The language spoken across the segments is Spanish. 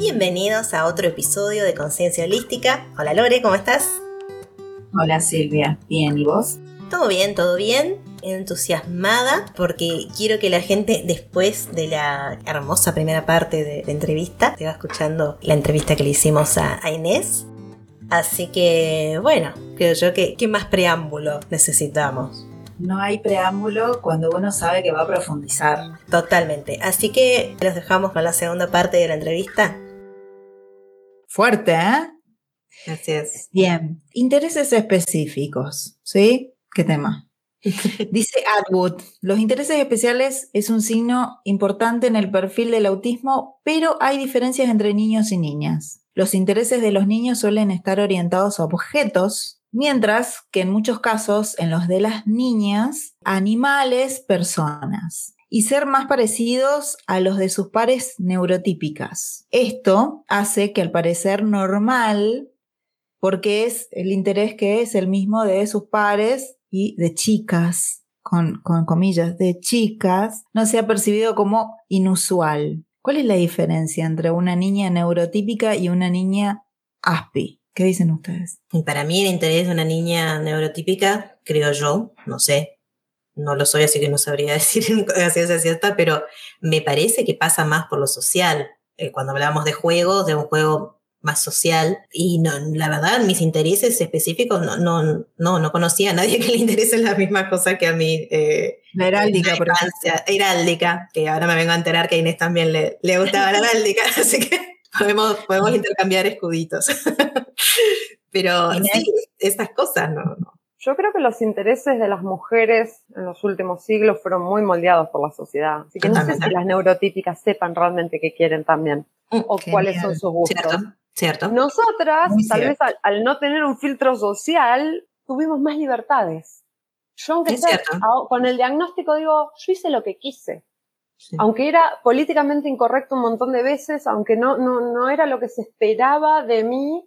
Bienvenidos a otro episodio de Conciencia Holística. Hola Lore, ¿cómo estás? Hola Silvia, bien, ¿y vos? Todo bien, todo bien. Entusiasmada porque quiero que la gente después de la hermosa primera parte de la entrevista te va escuchando la entrevista que le hicimos a, Inés. Así que bueno, creo yo que ¿qué más preámbulo necesitamos? No hay preámbulo cuando uno sabe que va a profundizar. Totalmente. Así que los dejamos con la segunda parte de la entrevista. Fuerte, ¿eh? Así es. Bien, intereses específicos, ¿sí? ¿Qué tema? Dice Atwood, los intereses especiales es un signo importante en el perfil del autismo, pero hay diferencias entre niños y niñas. Los intereses de los niños suelen estar orientados a objetos, mientras que en muchos casos en los de las niñas, animales, personas y ser más parecidos a los de sus pares neurotípicas. Esto hace que al parecer normal, porque es el interés que es el mismo de sus pares y de chicas, con, comillas, de chicas, no sea percibido como inusual. ¿Cuál es la diferencia entre una niña neurotípica y una niña ASPI? ¿Qué dicen ustedes? Para mí el interés de una niña neurotípica, creo yo, no sé, no lo soy, así que no sabría decir si es cierta, pero me parece que pasa más por lo social. Eh, cuando hablamos de juegos, de un juego más social, y no, la verdad, mis intereses específicos, no, no, no, no conocía a nadie que le interese la misma cosa que a mí. Eh, la heráldica, por ejemplo. Heráldica, que ahora me vengo a enterar que a Inés también le, le gustaba la heráldica, así que podemos, podemos intercambiar escuditos. pero sí, estas cosas no, no yo creo que los intereses de las mujeres en los últimos siglos fueron muy moldeados por la sociedad. Así que no sé si las neurotípicas sepan realmente qué quieren también mm, o cuáles son sus gustos. Cierto, cierto. Nosotras, tal vez al, no tener un filtro social, tuvimos más libertades. Yo, aunque sea, con el diagnóstico, digo, yo hice lo que quise. Aunque era políticamente incorrecto un montón de veces, aunque no, no, no era lo que se esperaba de mí,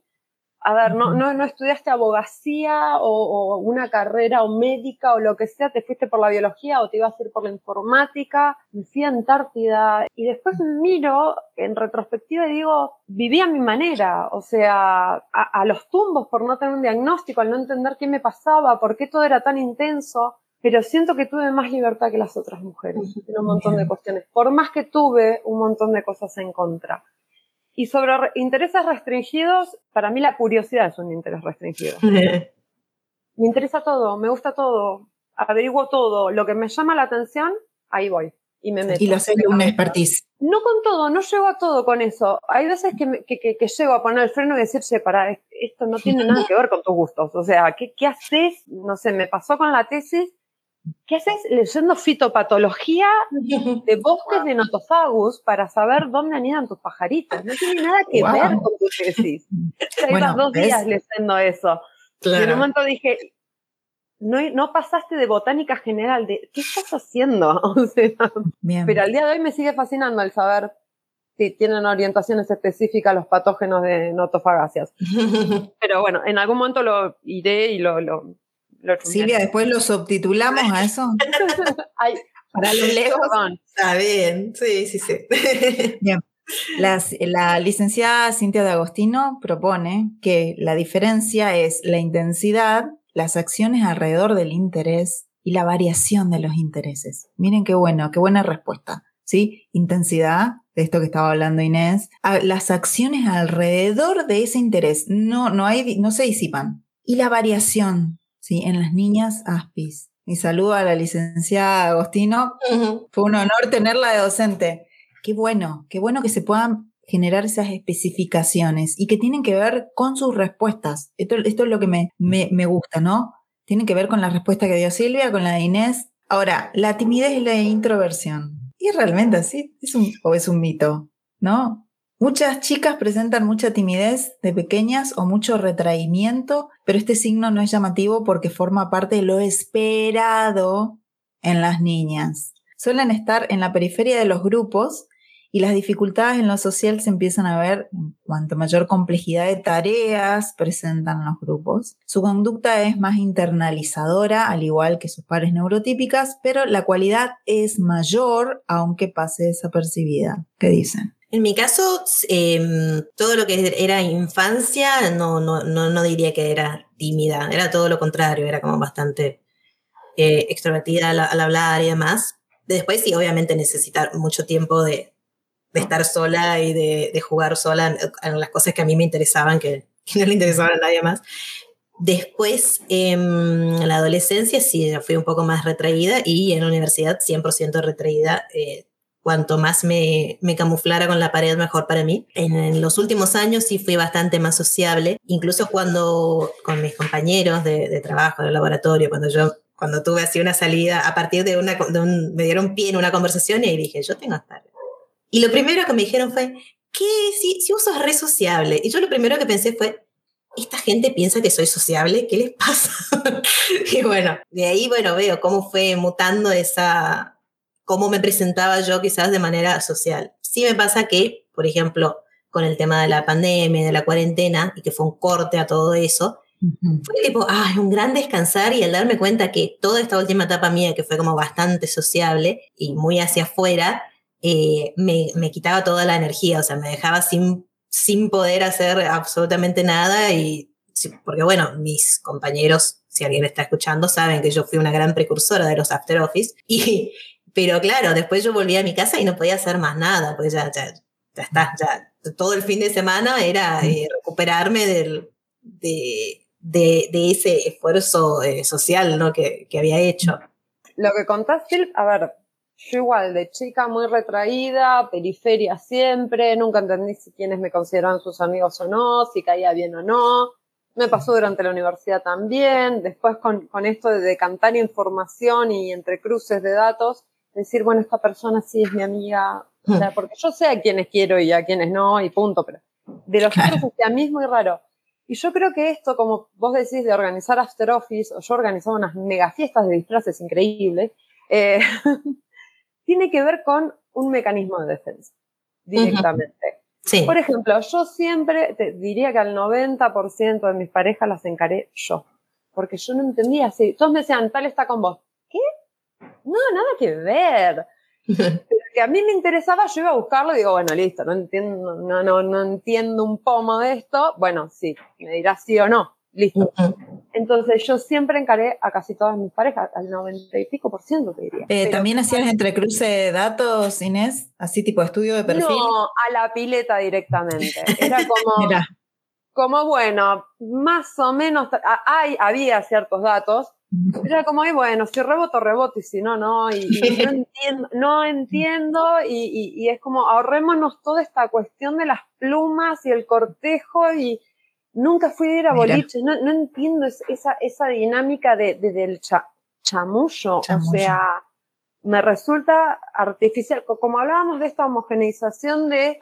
a ver, no, no, no estudiaste abogacía o, una carrera o médica o lo que sea, te fuiste por la biología o te ibas a ir por la informática, me fui a Antártida y después miro en retrospectiva y digo, viví a mi manera, o sea, a, los tumbos por no tener un diagnóstico, al no entender qué me pasaba, por qué todo era tan intenso, pero siento que tuve más libertad que las otras mujeres en un montón de cuestiones, por más que tuve un montón de cosas en contra. Y sobre intereses restringidos, para mí la curiosidad es un interés restringido. me interesa todo, me gusta todo, averiguo todo, lo que me llama la atención, ahí voy. Y me meto. Y lo sé una expertise. No con todo, no llego a todo con eso. Hay veces que, que, que, llego a poner el freno y decirse, para, esto no tiene nada que ver con tus gustos. O sea, ¿qué, ¿qué haces? No sé, me pasó con la tesis ¿Qué haces leyendo fitopatología de bosques de notofagus para saber dónde anidan tus pajaritos? No tiene nada que ver con tu tesis. Bueno, dos días leyendo eso. Y en un momento dije, no, no pasaste de botánica general, de ¿qué estás haciendo? pero al día de hoy me sigue fascinando el saber si tienen orientaciones específicas los patógenos de notofagacias. pero bueno, en algún momento lo iré y lo Silvia, después lo subtitulamos a eso. Para los legos. Está bien, sí, sí, sí. Bien. la licenciada Cintia de Agostino propone que la diferencia es la intensidad, las acciones alrededor del interés y la variación de los intereses. Miren qué bueno, qué buena respuesta. ¿Sí? Intensidad, de esto que estaba hablando Inés, las acciones alrededor de ese interés no, no, hay, no se disipan. Y la variación, ¿sí? en las niñas ASPIS. Mi saludo a la licenciada Agostino. Fue un honor tenerla de docente. Qué bueno, qué bueno que se puedan generar esas especificaciones y que tienen que ver con sus respuestas. Esto, esto es lo que me, me, me, gusta, ¿no? Tienen que ver con la respuesta que dio Silvia, con la de Inés. Ahora, la timidez y la introversión. ¿Y realmente así? ¿Es un, ¿O es un mito? ¿No? Muchas chicas presentan mucha timidez de pequeñas o mucho retraimiento, pero este signo no es llamativo porque forma parte de lo esperado en las niñas. Suelen estar en la periferia de los grupos y las dificultades en lo social se empiezan a ver cuanto mayor complejidad de tareas presentan los grupos. Su conducta es más internalizadora, al igual que sus pares neurotípicas, pero la cualidad es mayor aunque pase desapercibida. ¿Qué dicen? En mi caso, em, todo lo que era infancia, no, no, no, diría que era tímida, era todo lo contrario, era como bastante eh, extrovertida al, hablar y demás. Después sí, obviamente necesitar mucho tiempo de, estar sola y de, jugar sola en, las cosas que a mí me interesaban, que, no le interesaban a nadie más. Después, en la adolescencia, sí, fui un poco más retraída y en la universidad 100% retraída. Eh, cuanto más me, me, camuflara con la pared, mejor para mí. En, los últimos años sí fui bastante más sociable, incluso cuando con mis compañeros de, de trabajo, de laboratorio, cuando yo cuando tuve así una salida, a partir de una, me dieron pie en una conversación y dije, yo tengo estar. Y lo primero que me dijeron fue, ¿qué? Si, si vos sos re sociable. Y yo lo primero que pensé fue, esta gente piensa que soy sociable, ¿qué les pasa? y bueno, de ahí, bueno, veo cómo fue mutando esa, cómo me presentaba yo quizás de manera social. Sí me pasa que, por ejemplo, con el tema de la pandemia, de la cuarentena, y que fue un corte a todo eso, fue tipo, ah, un gran descansar y al darme cuenta que toda esta última etapa mía, que fue como bastante sociable y muy hacia afuera, eh, me, me, quitaba toda la energía, o sea, me dejaba sin, sin poder hacer absolutamente nada y porque bueno, mis compañeros, si alguien está escuchando, saben que yo fui una gran precursora de los after office y, pero claro, después yo volví a mi casa y no podía hacer más nada, pues ya, ya, ya está, ya todo el fin de semana era eh, recuperarme del, de, de, de, ese esfuerzo eh, social ¿no? que, que, había hecho. Lo que contás, Phil, a ver, yo igual, de chica muy retraída, periferia siempre, nunca entendí si quienes me consideraban sus amigos o no, si caía bien o no. Me pasó durante la universidad también, después con, con esto de decantar información y entre cruces de datos, decir, bueno, esta persona sí es mi amiga, o sea, porque yo sé a quienes quiero y a quienes no, y punto, pero de los otros es a mí es muy raro. Y yo creo que esto, como vos decís, de organizar After Office, o yo organizaba unas mega fiestas de disfraces increíbles, eh, tiene que ver con un mecanismo de defensa, directamente. Sí. Por ejemplo, yo siempre, te diría que al 90% de mis parejas las encaré yo, porque yo no entendía si, todos me decían, tal está con vos. ¿Qué? No, nada que ver. Pero que a mí me interesaba, yo iba a buscarlo y digo, bueno, listo, no entiendo, no, no, no entiendo un pomo de esto. Bueno, sí, me dirás sí o no. Listo. Entonces yo siempre encaré a casi todas mis parejas, al 90 y pico por ciento te diría. Eh, ¿También hacías entrecruce de datos, Inés? ¿Así tipo estudio de perfil? No, a la pileta directamente. Era como, como bueno, más o menos, hay, había ciertos datos, era como, y bueno, si reboto, reboto, y si no, no, y, no entiendo, no entiendo y, y, es como, ahorrémonos toda esta cuestión de las plumas y el cortejo, y nunca fui a ir a boliche, no, no, entiendo esa, esa dinámica de, del chamullo, o sea, me resulta artificial, como hablábamos de esta homogeneización de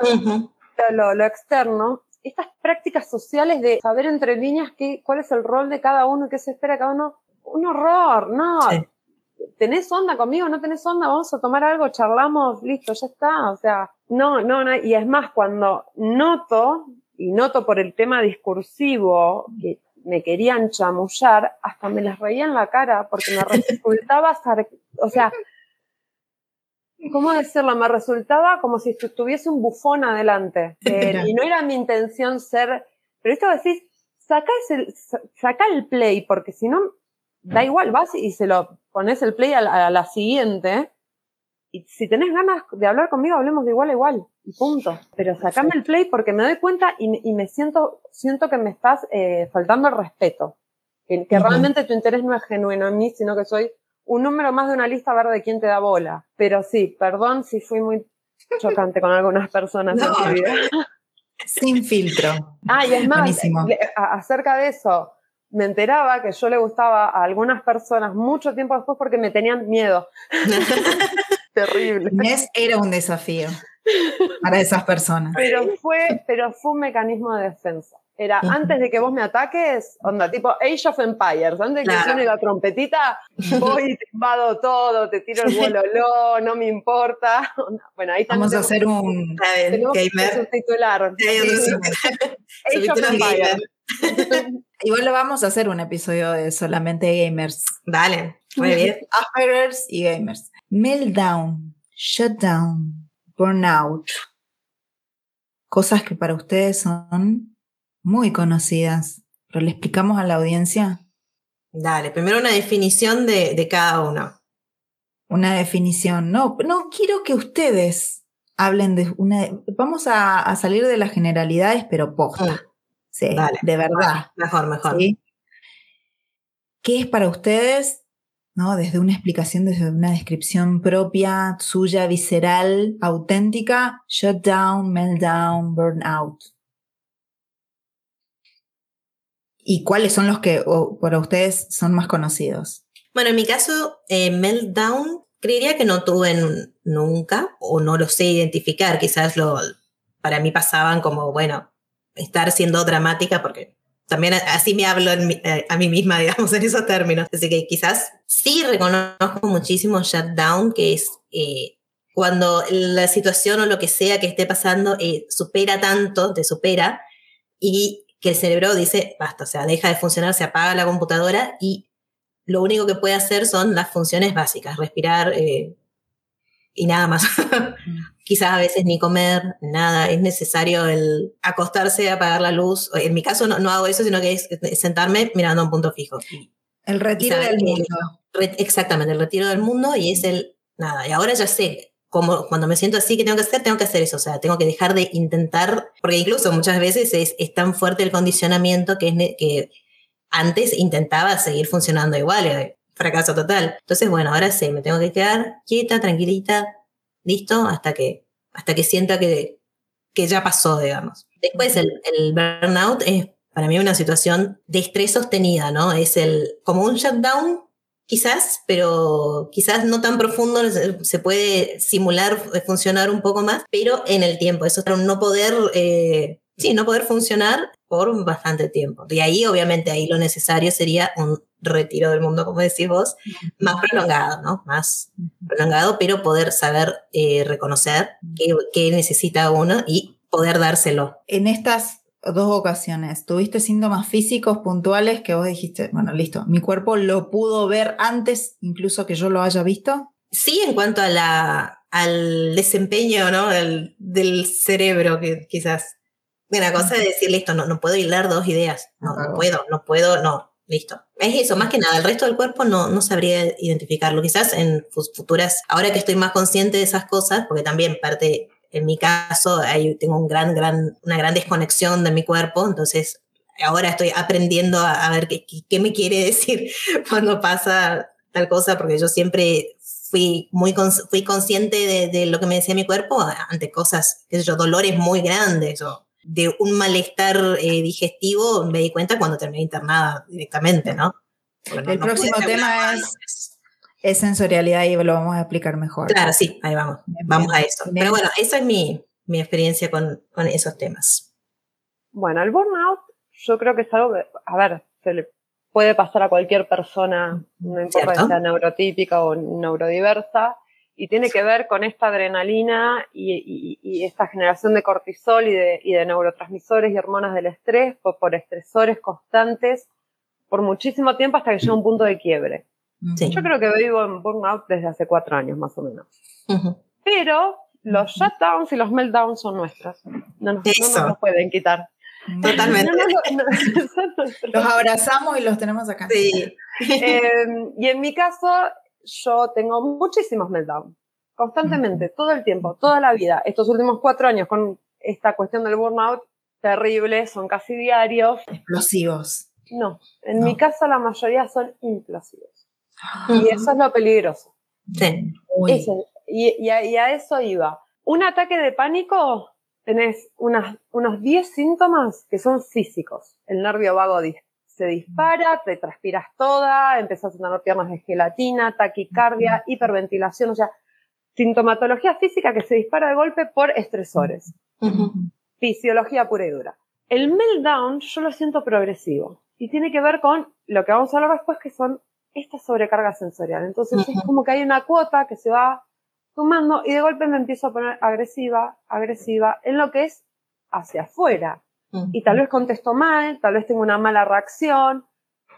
lo, lo externo, estas prácticas sociales de saber entre líneas qué, cuál es el rol de cada uno, qué se espera de cada uno, un horror, no. ¿Tenés onda conmigo? ¿No tenés onda? Vamos a tomar algo, charlamos, listo, ya está. O sea, no, no, no. Y es más, cuando noto, y noto por el tema discursivo que me querían chamullar, hasta me les reía en la cara porque me resultaba, o sea, ¿cómo decirlo? Me resultaba como si tuviese un bufón adelante. Eh, y no era mi intención ser, pero esto decís, saca, ese, saca el play, porque si no, da igual, vas y se lo pones el play a la, siguiente. Y si tenés ganas de hablar conmigo, hablemos de igual a igual. Y punto. Pero sacame el play porque me doy cuenta y, me siento, siento que me estás eh, faltando el respeto. Que, que realmente tu interés no es genuino en mí, sino que soy un número más de una lista a ver de quién te da bola. Pero sí, perdón si fui muy chocante con algunas personas en vida. Sin filtro. Ah, y es más, acerca de eso, me enteraba que yo le gustaba a algunas personas mucho tiempo después porque me tenían miedo. Terrible. Inés era un desafío para esas personas. Pero fue, pero fue un mecanismo de defensa. Era antes de que vos me ataques, onda, tipo Age of Empires, antes de que suene la trompetita, voy y te invado todo, te tiro el bololó, no me importa. Bueno, ahí Vamos a hacer un gamer. titular. Age of Empires. Igual lo vamos a hacer un episodio de solamente gamers. Vale, muy bien. Aspergers y gamers. Meltdown, shutdown, burnout. cosas que para ustedes son muy conocidas, pero le explicamos a la audiencia. Dale, primero una definición de, cada uno. Una definición. No, no quiero que ustedes hablen de una. Vamos a, salir de las generalidades, pero posta. Mm. Sí, de verdad. Mejor, mejor. ¿Qué es para ustedes ¿no? Desde una explicación, desde una descripción propia, suya, visceral, auténtica, shutdown, meltdown, burnout. ¿Y cuáles son los que para ustedes son más conocidos? Bueno, en mi caso, eh, meltdown, creería que no tuve nunca o no lo sé identificar. Quizás lo, para mí pasaban como, bueno, estar siendo dramática porque también así me hablo eh, a mí misma, digamos, en esos términos. Así que quizás sí reconozco muchísimo shutdown, que es eh, cuando la situación o lo que sea que esté pasando eh, supera tanto, te supera, y que el cerebro dice, basta, o sea, deja de funcionar, se apaga la computadora y lo único que puede hacer son las funciones básicas, respirar, y nada más. Quizás a veces ni comer, nada, es necesario el acostarse, apagar la luz. En mi caso no, hago eso, sino que es sentarme mirando a un punto fijo. El retiro del mundo. exactamente, el retiro del mundo y es el nada. Y ahora ya sé, como cuando me siento así, que tengo que hacer? Tengo que hacer eso, o sea, tengo que dejar de intentar, porque incluso muchas veces es, es tan fuerte el condicionamiento que, es que antes intentaba seguir funcionando igual, fracaso total. Entonces, bueno, ahora sí, me tengo que quedar quieta, tranquilita, listo, hasta que, hasta que sienta que, que ya pasó, digamos. Después, el, el burnout es para mí una situación de estrés sostenida, ¿no? Es el, como un shutdown, quizás, pero quizás no tan profundo, se puede simular, funcionar un poco más, pero en el tiempo, eso es no poder, eh, sí, no poder funcionar por bastante tiempo. Y ahí, obviamente, ahí lo necesario sería un retiro del mundo, como decís vos, más prolongado, ¿no? Más prolongado, pero poder saber eh, reconocer qué, necesita uno y poder dárselo. En estas dos ocasiones, ¿tuviste síntomas físicos puntuales que vos dijiste, bueno, listo, mi cuerpo lo pudo ver antes incluso que yo lo haya visto? Sí, en cuanto a la, al desempeño ¿no? del, del cerebro, que quizás. Una cosa de decir, listo, no, no puedo hilar dos ideas, no, no puedo, no puedo, no, Listo. Es eso, más que nada, el resto del cuerpo no, no sabría identificarlo. Quizás en futuras, ahora que estoy más consciente de esas cosas, porque también parte, en mi caso, hay, tengo un gran, gran, una gran desconexión de mi cuerpo, entonces ahora estoy aprendiendo a, ver qué, qué, me quiere decir cuando pasa tal cosa, porque yo siempre fui muy fui consciente de, de, lo que me decía mi cuerpo ante cosas, qué sé yo, dolores muy grandes o de un malestar eh, digestivo me di cuenta cuando terminé internada directamente, ¿no? el próximo tema es, sensorialidad y lo vamos a explicar mejor. Claro, sí, ahí vamos, vamos a eso. Pero bueno, esa es mi, mi experiencia con, con, esos temas. Bueno, el burnout yo creo que es algo que, a ver, se le puede pasar a cualquier persona, no importa si sea neurotípica o neurodiversa, y tiene que ver con esta adrenalina y, esta generación de cortisol y de, neurotransmisores y hormonas del estrés por, estresores constantes por muchísimo tiempo hasta que llega un punto de quiebre. Yo creo que vivo en burnout desde hace cuatro años más o menos. Pero los shutdowns y los meltdowns son nuestros. No nos, no pueden quitar. Totalmente. los abrazamos y los tenemos acá. Sí. Em, y en mi caso, yo tengo muchísimos meltdowns, constantemente, todo el tiempo, toda la vida. Estos últimos cuatro años con esta cuestión del burnout, terrible, son casi diarios. Explosivos. No, en mi caso la mayoría son implosivos. Y eso es lo peligroso. Sí. y, a, eso iba. Un ataque de pánico, tenés unas, unos 10 síntomas que son físicos. El nervio vago se dispara, te transpiras toda, empezás a tener piernas de gelatina, taquicardia, hiperventilación, o sea, sintomatología física que se dispara de golpe por estresores. Fisiología pura y dura. El meltdown yo lo siento progresivo y tiene que ver con lo que vamos a hablar después, que son esta sobrecarga sensorial. Entonces es como que hay una cuota que se va sumando y de golpe me empiezo a poner agresiva, agresiva en lo que es hacia afuera y tal vez contesto mal, tal vez tengo una mala reacción,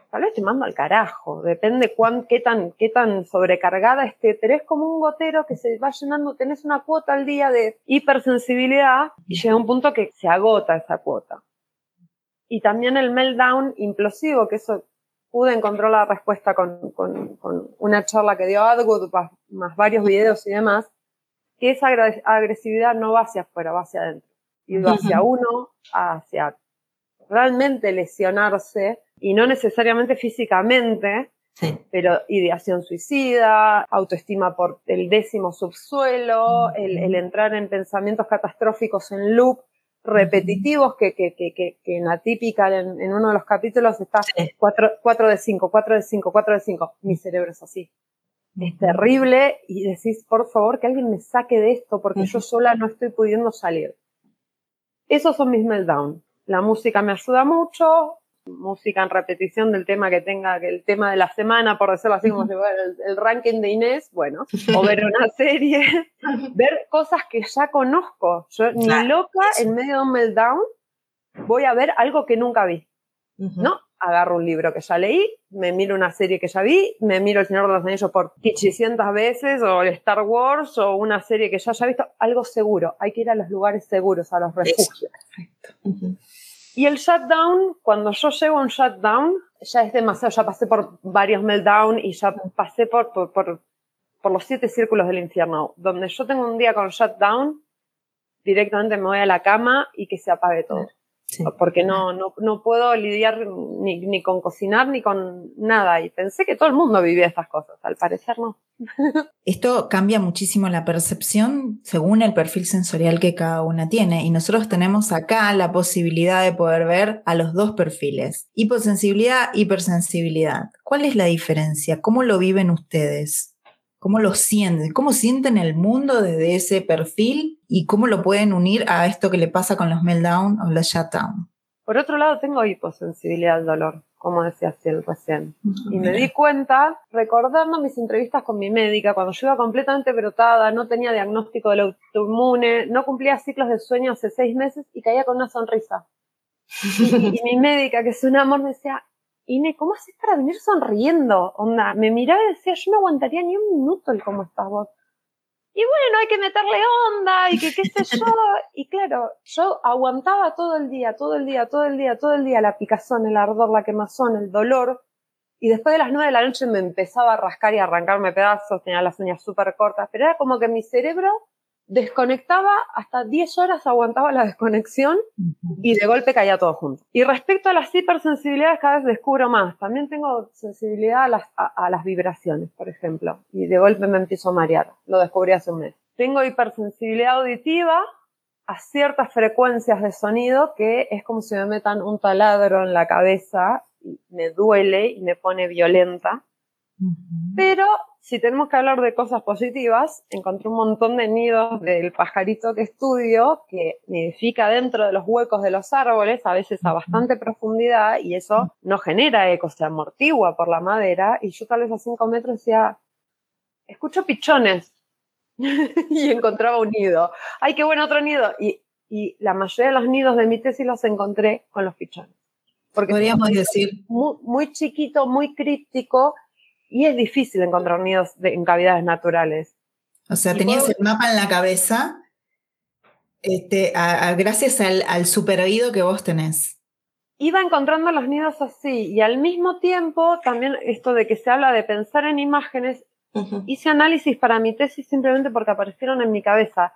tal vez te mando al carajo, depende cuán, qué, tan, qué tan sobrecargada esté, pero es como un gotero que se va llenando, tenés una cuota al día de hipersensibilidad y llega un punto que se agota esa cuota. Y también el meltdown implosivo, que eso pude encontrar la respuesta con, con, con una charla que dio Adwood, más varios videos y demás, que esa agresividad no va hacia afuera, va hacia adentro. Y va hacia uno, hacia realmente lesionarse y no necesariamente físicamente, pero ideación suicida, autoestima por el décimo subsuelo, el, entrar en pensamientos catastróficos en loop repetitivos que, que, que, que, en Atípica, en, en, uno de los capítulos, está 4 de 5, 4 de 5, 4 de 5. Mi cerebro es así. Es terrible y decís, por favor, que alguien me saque de esto porque yo sola no estoy pudiendo salir. Esos son mis meltdowns. La música me ayuda mucho, música en repetición del tema que tenga, el tema de la semana, por decirlo así, como si fuera el, ranking de Inés, bueno, o ver una serie, ver cosas que ya conozco. Yo, ni loca, en medio de un meltdown, voy a ver algo que nunca vi. ¿No? Agarro un libro que ya leí, me miro una serie que ya vi, me miro El Señor de los Anillos por 800 veces, o el Star Wars, o una serie que ya haya visto, algo seguro. Hay que ir a los lugares seguros, a los refugios. Y el shutdown, cuando yo llego a un shutdown, ya es demasiado, ya pasé por varios meltdown y ya pasé por, por, por, por los siete círculos del infierno. Donde yo tengo un día con shutdown, directamente me voy a la cama y que se apague todo porque no, no, no, puedo lidiar ni, ni, con cocinar ni con nada. Y pensé que todo el mundo vivía estas cosas, al parecer no. Esto cambia muchísimo la percepción según el perfil sensorial que cada una tiene. Y nosotros tenemos acá la posibilidad de poder ver a los dos perfiles, hiposensibilidad, hipersensibilidad. ¿Cuál es la diferencia? ¿Cómo lo viven ustedes? ¿Cómo lo sienten? ¿Cómo sienten el mundo desde ese perfil y cómo lo pueden unir a esto que le pasa con los meltdown o los shutdown? Por otro lado, tengo hiposensibilidad al dolor, como decía Ciel recién. Y me di cuenta, recordando mis entrevistas con mi médica, cuando yo iba completamente brotada, no tenía diagnóstico de autoinmune, no cumplía ciclos de sueño hace seis meses y caía con una sonrisa. y, y mi médica, que es un amor, me decía, Ine, ¿cómo haces para venir sonriendo? Onda, me miraba y decía, yo no aguantaría ni un minuto el cómo estás vos. Y bueno, hay que meterle onda y que qué sé yo. Y claro, yo aguantaba todo el día, todo el día, todo el día, todo el día la picazón, el ardor, la quemazón, el dolor. Y después de las nueve de la noche me empezaba a rascar y a arrancarme pedazos, tenía las uñas súper cortas, pero era como que mi cerebro desconectaba hasta 10 horas, aguantaba la desconexión y de golpe caía todo junto. Y respecto a las hipersensibilidades, cada vez descubro más. También tengo sensibilidad a las, a, las vibraciones, por ejemplo, y de golpe me empiezo a marear. Lo descubrí hace un mes. Tengo hipersensibilidad auditiva a ciertas frecuencias de sonido que es como si me metan un taladro en la cabeza y me duele y me pone violenta. Pero si tenemos que hablar de cosas positivas, encontré un montón de nidos del pajarito que estudio que nidifica dentro de los huecos de los árboles, a veces a bastante profundidad, y eso no genera eco, se amortigua por la madera. Y yo tal vez a cinco metros decía, escucho pichones. y encontraba un nido. ¡Ay, qué bueno otro nido! Y, y la mayoría de los nidos de mi tesis los encontré con los pichones. Porque podríamos decir. Muy, muy chiquito, muy críptico, y es difícil encontrar nidos en cavidades naturales. O sea, tenías el mapa en la cabeza este, gracias al, al super oído que vos tenés. Iba encontrando los nidos así y al mismo tiempo también esto de que se habla de pensar en imágenes, hice análisis para mi tesis simplemente porque aparecieron en mi cabeza.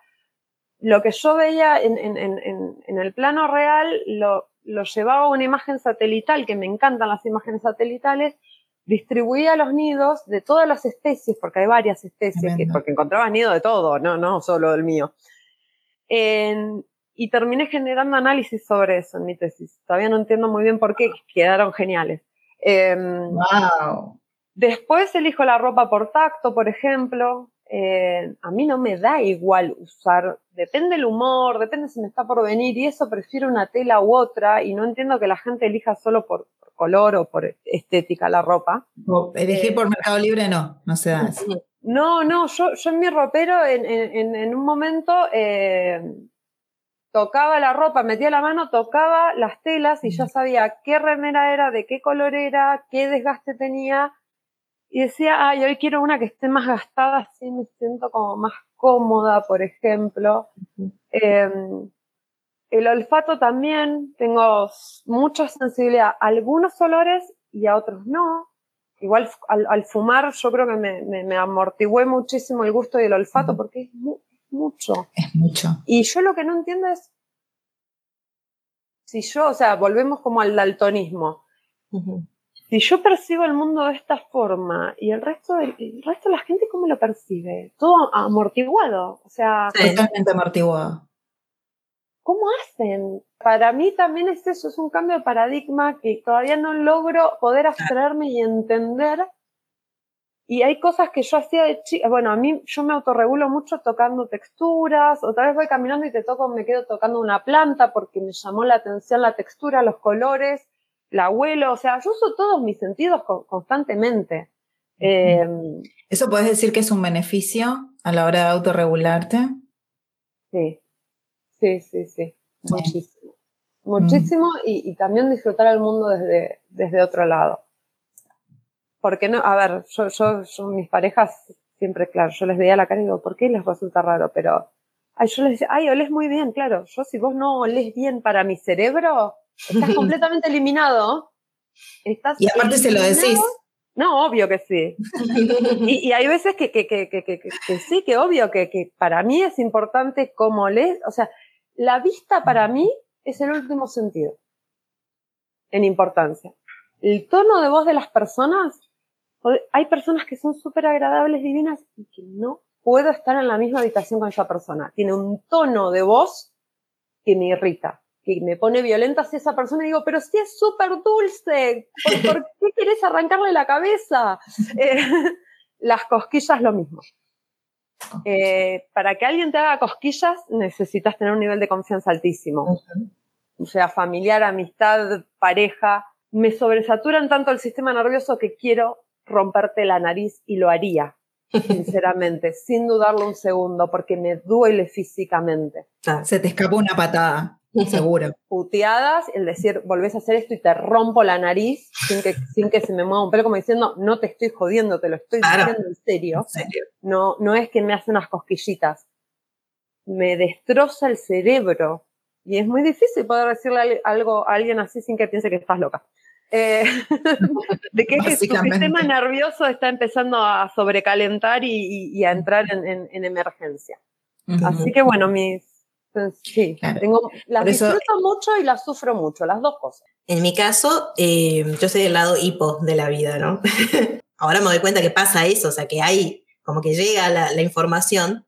Lo que yo veía en, en, en, en el plano real lo, lo llevaba a una imagen satelital, que me encantan las imágenes satelitales, distribuía los nidos de todas las especies, porque hay varias especies, porque encontraba nido de todo, no, no solo del mío. y terminé generando análisis sobre eso en mi tesis. Todavía no entiendo muy bien por qué, quedaron geniales. wow. Em, después elijo la ropa por tacto, por ejemplo. Eh, a mí no me da igual usar, depende el humor, depende si me está por venir y eso prefiero una tela u otra y no entiendo que la gente elija solo por, color o por estética la ropa. elegir por Mercado Libre no, no se da eso. No, no, yo, yo en mi ropero en, en, en un momento eh, tocaba la ropa, metía la mano, tocaba las telas y ya sabía qué remera era, de qué color era, qué desgaste tenía. Y decía, ay, hoy quiero una que esté más gastada, así me siento como más cómoda, por ejemplo. Em, el olfato también, tengo mucha sensibilidad a algunos olores y a otros no. Igual al, fumar yo creo que me, me, amortigué muchísimo el gusto y el olfato porque es mucho. Es mucho. Y yo lo que no entiendo es si yo, o sea, volvemos como al daltonismo. Si yo percibo el mundo de esta forma y el resto, de, el resto de la gente, ¿cómo lo percibe? Todo amortiguado. O sea. Totalmente amortiguado. ¿Cómo hacen? Para mí también es eso, es un cambio de paradigma que todavía no logro poder abstraerme y entender y hay cosas que yo hacía de chica, bueno, a mí yo me autorregulo mucho tocando texturas, otra vez voy caminando y te toco, me quedo tocando una planta porque me llamó la atención la textura, los colores, la huelo, o sea, yo uso todos mis sentidos constantemente. Em, ¿Eso puedes decir que es un beneficio a la hora de autorregularte? Sí, sí, sí, sí, muchísimo. Muchísimo y, y, también disfrutar el mundo desde, desde otro lado porque no? A ver, yo, yo, mis parejas, siempre, claro, yo les veía la cara y digo, ¿por qué les resulta raro? Pero, ay, yo les decía, ay, olés muy bien, claro. Yo, si vos no olés bien para mi cerebro, estás completamente eliminado. Estás y aparte se lo decís. No, obvio que sí. y, y, hay veces que, que, que, que, sí, que obvio que, para mí es importante cómo olés. O sea, la vista para mí es el último sentido en importancia. El tono de voz de las personas hay personas que son súper agradables, divinas, y que no puedo estar en la misma habitación con esa persona. Tiene un tono de voz que me irrita, que me pone violenta hacia esa persona y digo, pero si es súper dulce, ¿por, qué quieres arrancarle la cabeza? Eh, las cosquillas lo mismo. Eh, para que alguien te haga cosquillas necesitas tener un nivel de confianza altísimo. O sea, familiar, amistad, pareja. Me sobresaturan tanto el sistema nervioso que quiero romperte la nariz y lo haría, sinceramente, sin dudarlo un segundo, porque me duele físicamente. Se te escapó una patada, seguro. Puteadas, el decir, volvés a hacer esto y te rompo la nariz sin que, sin que se me mueva un pelo, como diciendo, no te estoy jodiendo, te lo estoy diciendo en serio. No, no es que me hace unas cosquillitas. Me destroza el cerebro. Y es muy difícil poder decirle algo a alguien así sin que piense que estás loca. Eh, de que, que, su sistema nervioso está empezando a sobrecalentar y, a entrar en, emergencia. Así que bueno, mis, sí, tengo, las disfruto mucho y las sufro mucho, las dos cosas. En mi caso, eh, yo soy del lado hipo de la vida, ¿no? Ahora me doy cuenta que pasa eso, o sea, que hay, como que llega la, la información,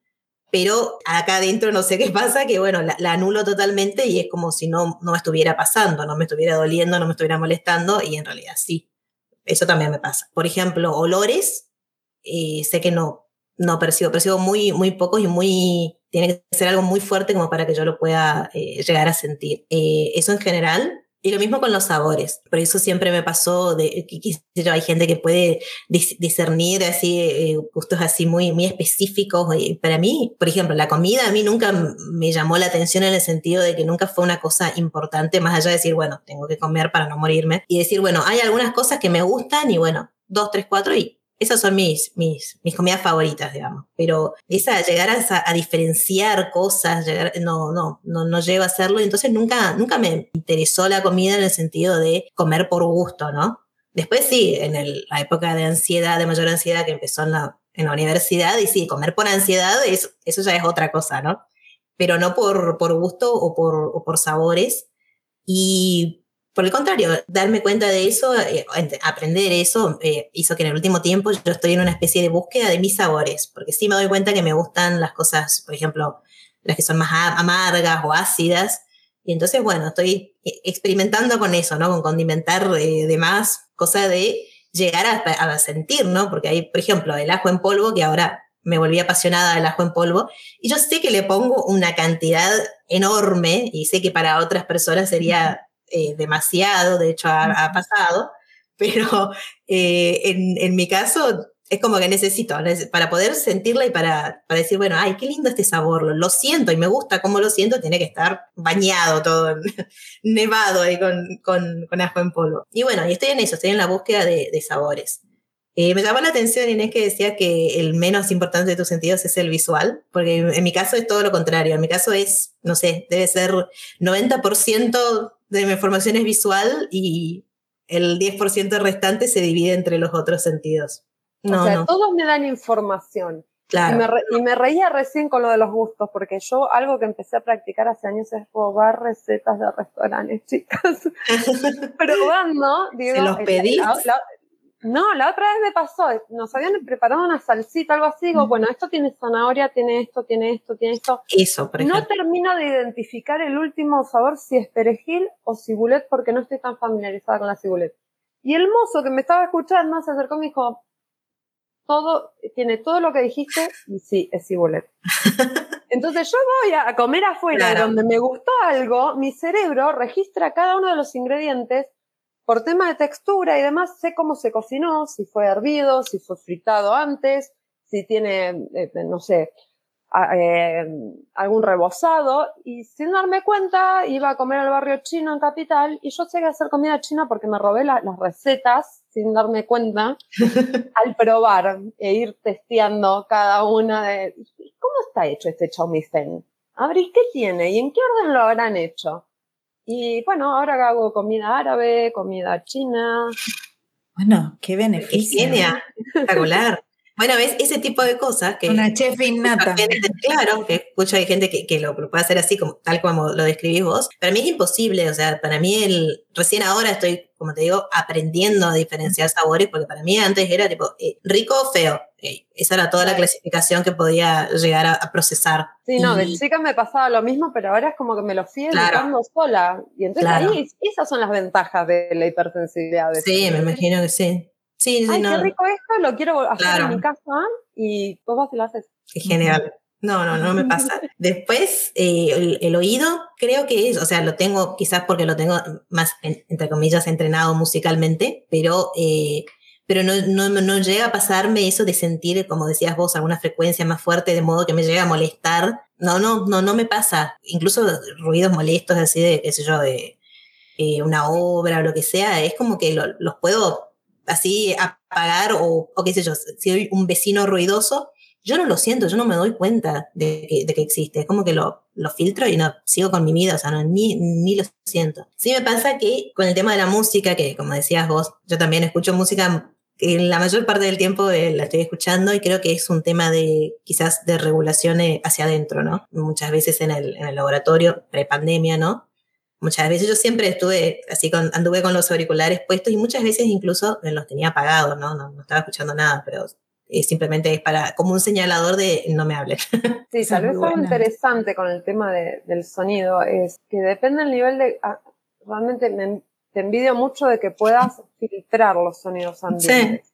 pero acá adentro no sé qué pasa, que bueno, la, anulo totalmente y es como si no, no estuviera pasando, no me estuviera doliendo, no me estuviera molestando y en realidad sí, eso también me pasa. Por ejemplo, olores, eh, sé que no, no percibo, percibo muy, muy pocos y muy, tiene que ser algo muy fuerte como para que yo lo pueda eh, llegar a sentir. Eh, eso en general, y lo mismo con los sabores. Por eso siempre me pasó de que hay gente que puede discernir así eh, gustos así muy, muy específicos. Para mí, por ejemplo, la comida a mí nunca me llamó la atención en el sentido de que nunca fue una cosa importante, más allá de decir, bueno, tengo que comer para no morirme. Y decir, bueno, hay algunas cosas que me gustan y bueno, dos, tres, cuatro y esas son mis, mis, mis comidas favoritas, digamos. Pero esa, llegar a, a diferenciar cosas, llegar, no, no, no, no llego a hacerlo. Entonces nunca, nunca me interesó la comida en el sentido de comer por gusto, ¿no? Después sí, en el, la época de ansiedad, de mayor ansiedad que empezó en la, en la universidad, y sí, comer por ansiedad, es, eso ya es otra cosa, ¿no? Pero no por, por gusto o por, o por sabores. Y por el contrario, darme cuenta de eso, eh, aprender eso, eh, hizo que en el último tiempo yo estoy en una especie de búsqueda de mis sabores, porque sí me doy cuenta que me gustan las cosas, por ejemplo, las que son más amargas o ácidas. Y entonces, bueno, estoy eh, experimentando con eso, ¿no? Con condimentar de más, cosa de llegar a, a, sentir, ¿no? Porque hay, por ejemplo, el ajo en polvo, que ahora me volví apasionada del ajo en polvo, y yo sé que le pongo una cantidad enorme, y sé que para otras personas sería eh, demasiado, de hecho ha, pasado, pero eh, en, en, mi caso es como que necesito, para poder sentirla y para, para decir, bueno, ay, qué lindo este sabor, lo, siento y me gusta cómo lo siento, tiene que estar bañado todo, nevado ahí con, con, con, ajo en polvo. Y bueno, y estoy en eso, estoy en la búsqueda de, de sabores. Eh, me llamó la atención, Inés, que decía que el menos importante de tus sentidos es el visual, porque en mi caso es todo lo contrario. En mi caso es, no sé, debe ser 90% de mi formación es visual y el 10% restante se divide entre los otros sentidos. No, o sea, todos me dan información. Claro. Y me, reía recién con lo de los gustos, porque yo algo que empecé a practicar hace años es robar recetas de restaurantes, chicas. Probando, digo. ¿Se los pedí? No, la otra vez me pasó, nos habían preparado una salsita, algo así, digo, bueno, esto tiene zanahoria, tiene esto, tiene esto, tiene esto. Eso, por No termino de identificar el último sabor si es perejil o cibulet, porque no estoy tan familiarizada con la cibulet. Y el mozo que me estaba escuchando se acercó y me dijo, todo, tiene todo lo que dijiste y sí, es cibulet. Entonces yo voy a comer afuera donde me gustó algo, mi cerebro registra cada uno de los ingredientes por tema de textura y demás, sé cómo se cocinó, si fue hervido, si fue fritado antes, si tiene, eh, no sé, eh, algún rebozado y sin darme cuenta iba a comer al barrio chino en Capital y yo sé que hacer comida china porque me robé las recetas sin darme cuenta al probar e ir testeando cada una de ¿cómo está hecho este chow mein A ver, ¿y qué tiene? ¿Y en qué orden lo habrán hecho? Y bueno, ahora hago comida árabe, comida china. Bueno, qué beneficio. Genial, espectacular. Bueno, ves, ese tipo de cosas que... Una chef innata. claro, que escucho hay gente que, que lo, puede hacer así, como, tal como lo describís vos. Para mí es imposible, o sea, para mí el... Recién ahora estoy, como te digo, aprendiendo a diferenciar sabores, porque para mí antes era tipo eh, rico o feo. esa era toda la clasificación que podía llegar a, procesar. Sí, no, de chica me pasaba lo mismo, pero ahora es como que me lo fui educando sola. Y entonces ahí, esas son las ventajas de la hipersensibilidad. sí, me imagino que sí. Sí, Ay, qué rico esto, lo quiero hacer en mi casa y vos y lo haces. Qué genial. No, no, no me pasa. Después, eh, el, oído, creo que es, o sea, lo tengo quizás porque lo tengo más, entre comillas, entrenado musicalmente, pero, eh, pero no, no, no, llega a pasarme eso de sentir, como decías vos, alguna frecuencia más fuerte, de modo que me llega a molestar. No, no, no, no me pasa. Incluso ruidos molestos así de, qué sé yo, de eh, una obra o lo que sea, es como que los puedo así apagar o, o qué sé yo, si hay un vecino ruidoso, yo no lo siento, yo no me doy cuenta de que, de que existe. Es como que lo, lo, filtro y no sigo con mi vida, o sea, no, ni, ni lo siento. Sí me pasa que con el tema de la música, que como decías vos, yo también escucho música, en la mayor parte del tiempo eh, la estoy escuchando y creo que es un tema de quizás de regulación hacia adentro, ¿no? Muchas veces en el, en el laboratorio, prepandemia, ¿no? Muchas veces yo siempre estuve así, con, anduve con los auriculares puestos y muchas veces incluso los tenía apagados, ¿no? No, no estaba escuchando nada, pero eh, simplemente es para, como un señalador de no me hable. Sí, tal vez algo interesante con el tema de, del sonido es que depende del nivel de, ah, realmente me, te envidio mucho de que puedas filtrar los sonidos ambientes. Sí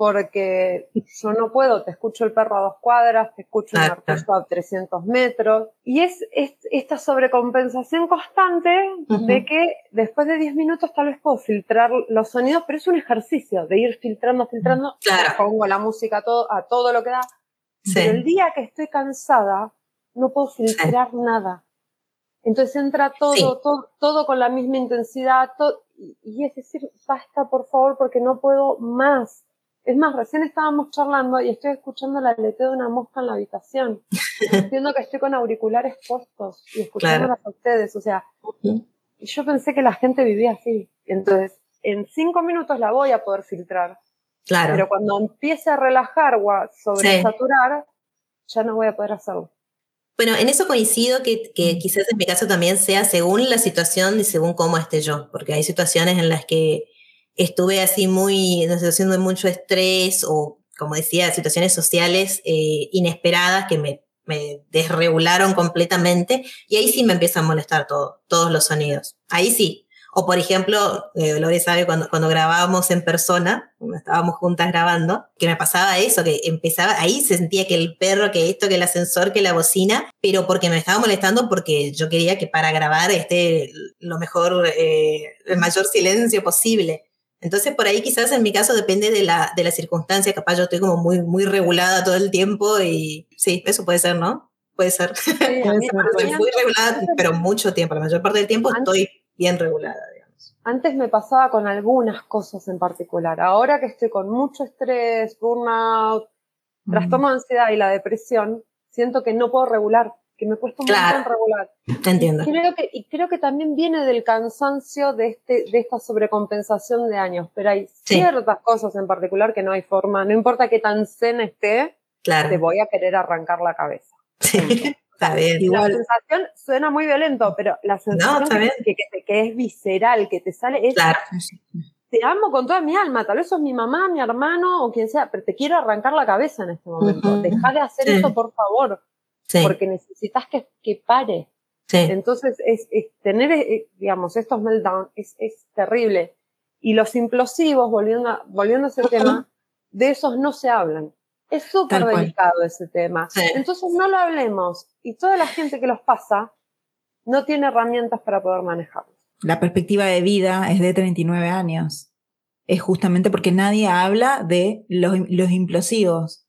porque yo no puedo, te escucho el perro a dos cuadras, te escucho un arroyo a 300 metros, y es, esta sobrecompensación constante de que después de 10 minutos tal vez puedo filtrar los sonidos, pero es un ejercicio de ir filtrando, filtrando, pongo la música a todo, a todo lo que da, pero el día que estoy cansada, no puedo filtrar nada. Entonces entra todo, todo, todo, con la misma intensidad, y es decir, basta por favor porque no puedo más es más, recién estábamos charlando y estoy escuchando el aleteo de una mosca en la habitación. Entiendo que estoy con auriculares puestos y escuchándolas a ustedes. O sea, yo pensé que la gente vivía así. Entonces, en cinco minutos la voy a poder filtrar. Claro. Pero cuando empiece a relajar o a sobresaturar, ya no voy a poder hacerlo. Bueno, en eso coincido que, que, quizás en mi caso también sea según la situación y según cómo esté yo, porque hay situaciones en las que estuve así muy en una situación de mucho estrés o, como decía, situaciones sociales eh, inesperadas que me, me, desregularon completamente y ahí sí me empiezan a molestar todo, todos los sonidos. Ahí sí. O por ejemplo, eh, Dolores sabe cuando, cuando grabábamos en persona, cuando estábamos juntas grabando, que me pasaba eso, que empezaba, ahí sentía que el perro, que esto, que el ascensor, que la bocina, pero porque me estaba molestando porque yo quería que para grabar esté lo mejor, eh, el mayor silencio posible. Entonces, por ahí quizás en mi caso depende de la, de la circunstancia, capaz yo estoy como muy, muy regulada todo el tiempo y sí, eso puede ser, ¿no? Puede ser. Sí, estoy muy regulada, pero mucho tiempo, la mayor parte del tiempo estoy bien regulada, digamos. Antes me pasaba con algunas cosas en particular. Ahora que estoy con mucho estrés, burnout, trastorno de ansiedad y la depresión, siento que no puedo regular que me cuesta un montón regular. entiendo. Y creo, que, y creo que también viene del cansancio de, este, de esta sobrecompensación de años, pero hay ciertas cosas en particular que no hay forma, no importa qué tan zen esté, te voy a querer arrancar la cabeza. Sí. Está bien. Igual. La sensación suena muy violento, pero la sensación que, que, es visceral, que te sale, es claro. te amo con toda mi alma, tal vez sos mi mamá, mi hermano o quien sea, pero te quiero arrancar la cabeza en este momento. Deja de hacer eso, por favor porque necesitas que, que pare. Entonces, es, tener, eh, digamos, estos meltdowns es, es, terrible. Y los implosivos, volviendo a, volviendo a ese tema, de esos no se hablan. Es súper delicado ese tema. Entonces, no lo hablemos. Y toda la gente que los pasa no tiene herramientas para poder manejarlos. La perspectiva de vida es de 39 años. Es justamente porque nadie habla de los, los implosivos.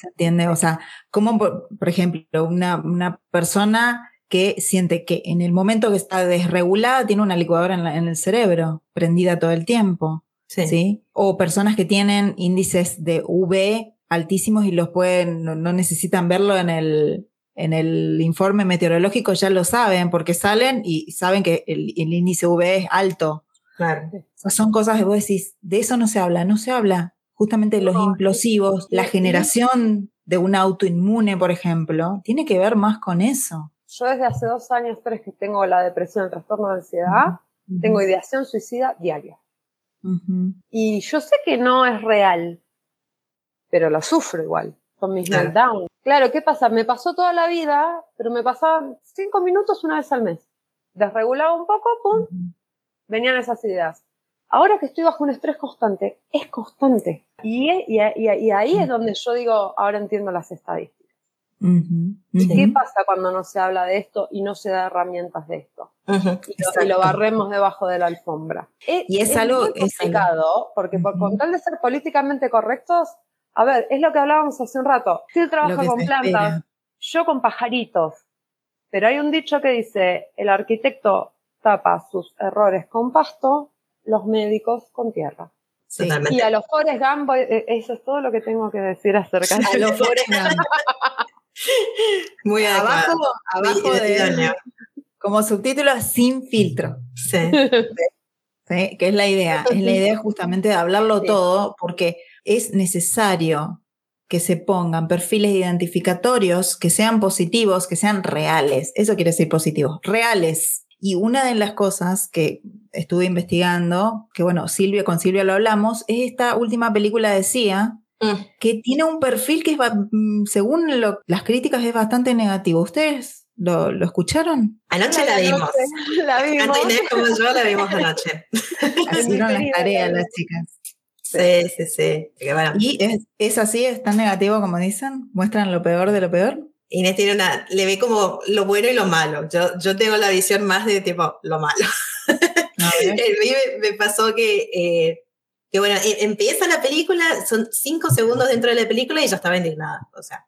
¿Se entiende? O sea, como por, ejemplo una, una, persona que siente que en el momento que está desregulada tiene una licuadora en, el cerebro, prendida todo el tiempo. Sí. O personas que tienen índices de V altísimos y los pueden, no, necesitan verlo en el, en el informe meteorológico, ya lo saben, porque salen y saben que el, índice V es alto. Claro. son cosas que vos decís, de eso no se habla, no se habla justamente los implosivos, la generación de un autoinmune, por ejemplo, tiene que ver más con eso. Yo desde hace dos años, tres, que tengo la depresión, el trastorno de ansiedad, tengo ideación suicida diaria. Y yo sé que no es real, pero lo sufro igual, con mis meltdowns. Claro, ¿qué pasa? Me pasó toda la vida, pero me pasaban cinco minutos una vez al mes. Desregulaba un poco, pum, venían esas ideas. Ahora que estoy bajo un estrés constante, es constante. Y, y, ahí es donde yo digo, ahora entiendo las estadísticas. ¿Y qué pasa cuando no se habla de esto y no se da herramientas de esto? y, lo, barremos debajo de la alfombra. y es, algo muy complicado, porque por con tal de ser políticamente correctos, a ver, es lo que hablábamos hace un rato. Si él trabaja con plantas, yo con pajaritos. Pero hay un dicho que dice, el arquitecto tapa sus errores con pasto los médicos con tierra. Y a los Forest Gump, eh, eso es todo lo que tengo que decir acerca de los Forest Gump. Muy abajo, abajo de, como subtítulo sin filtro. Sí. Que es la idea. Es la idea justamente de hablarlo todo porque es necesario que se pongan perfiles identificatorios que sean positivos, que sean reales. Eso quiere decir positivos, reales. Y una de las cosas que estuve investigando, que bueno, Silvia, con Silvia lo hablamos, es esta última película de CIA, mm. que tiene un perfil que, es, mm, según las críticas, es bastante negativo. ¿Ustedes lo, escucharon? Anoche la, vimos. La vimos. Tanto Inés como yo la vimos anoche. Hicieron las tareas las chicas. Sí, sí, sí. ¿Y es, es así? ¿Es tan negativo como dicen? ¿Muestran lo peor de lo peor? Inés tiene una, le ve como lo bueno y lo malo. Yo, yo tengo la visión más de tipo lo malo. A mí me, pasó que, eh, que, bueno, e, empieza la película, son cinco segundos dentro de la película y yo estaba indignada. O sea,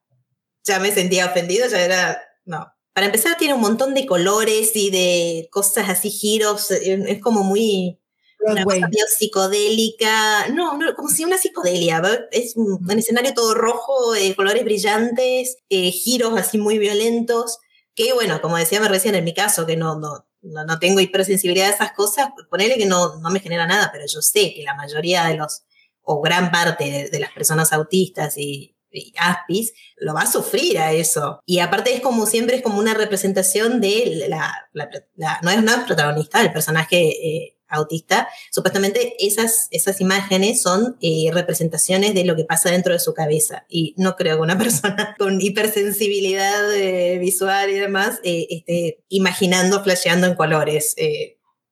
ya me sentía ofendido, ya era, no. Para empezar, tiene un montón de colores y de cosas así, giros, eh, es como muy, una cosa psicodélica, no, no, como si una psicodelia, es un, escenario todo rojo, de colores brillantes, eh, giros así muy violentos, que bueno, como decía recién en mi caso, que no, no, no, tengo hipersensibilidad a esas cosas, ponele que no, no me genera nada, pero yo sé que la mayoría de los, o gran parte de, las personas autistas y, Aspis, lo va a sufrir a eso. Y aparte es como siempre, es como una representación de la, no es una protagonista, el personaje eh, autista, supuestamente esas, esas imágenes son eh, representaciones de lo que pasa dentro de su cabeza. Y no creo que una persona con hipersensibilidad eh, visual y demás eh, esté imaginando, flasheando en colores,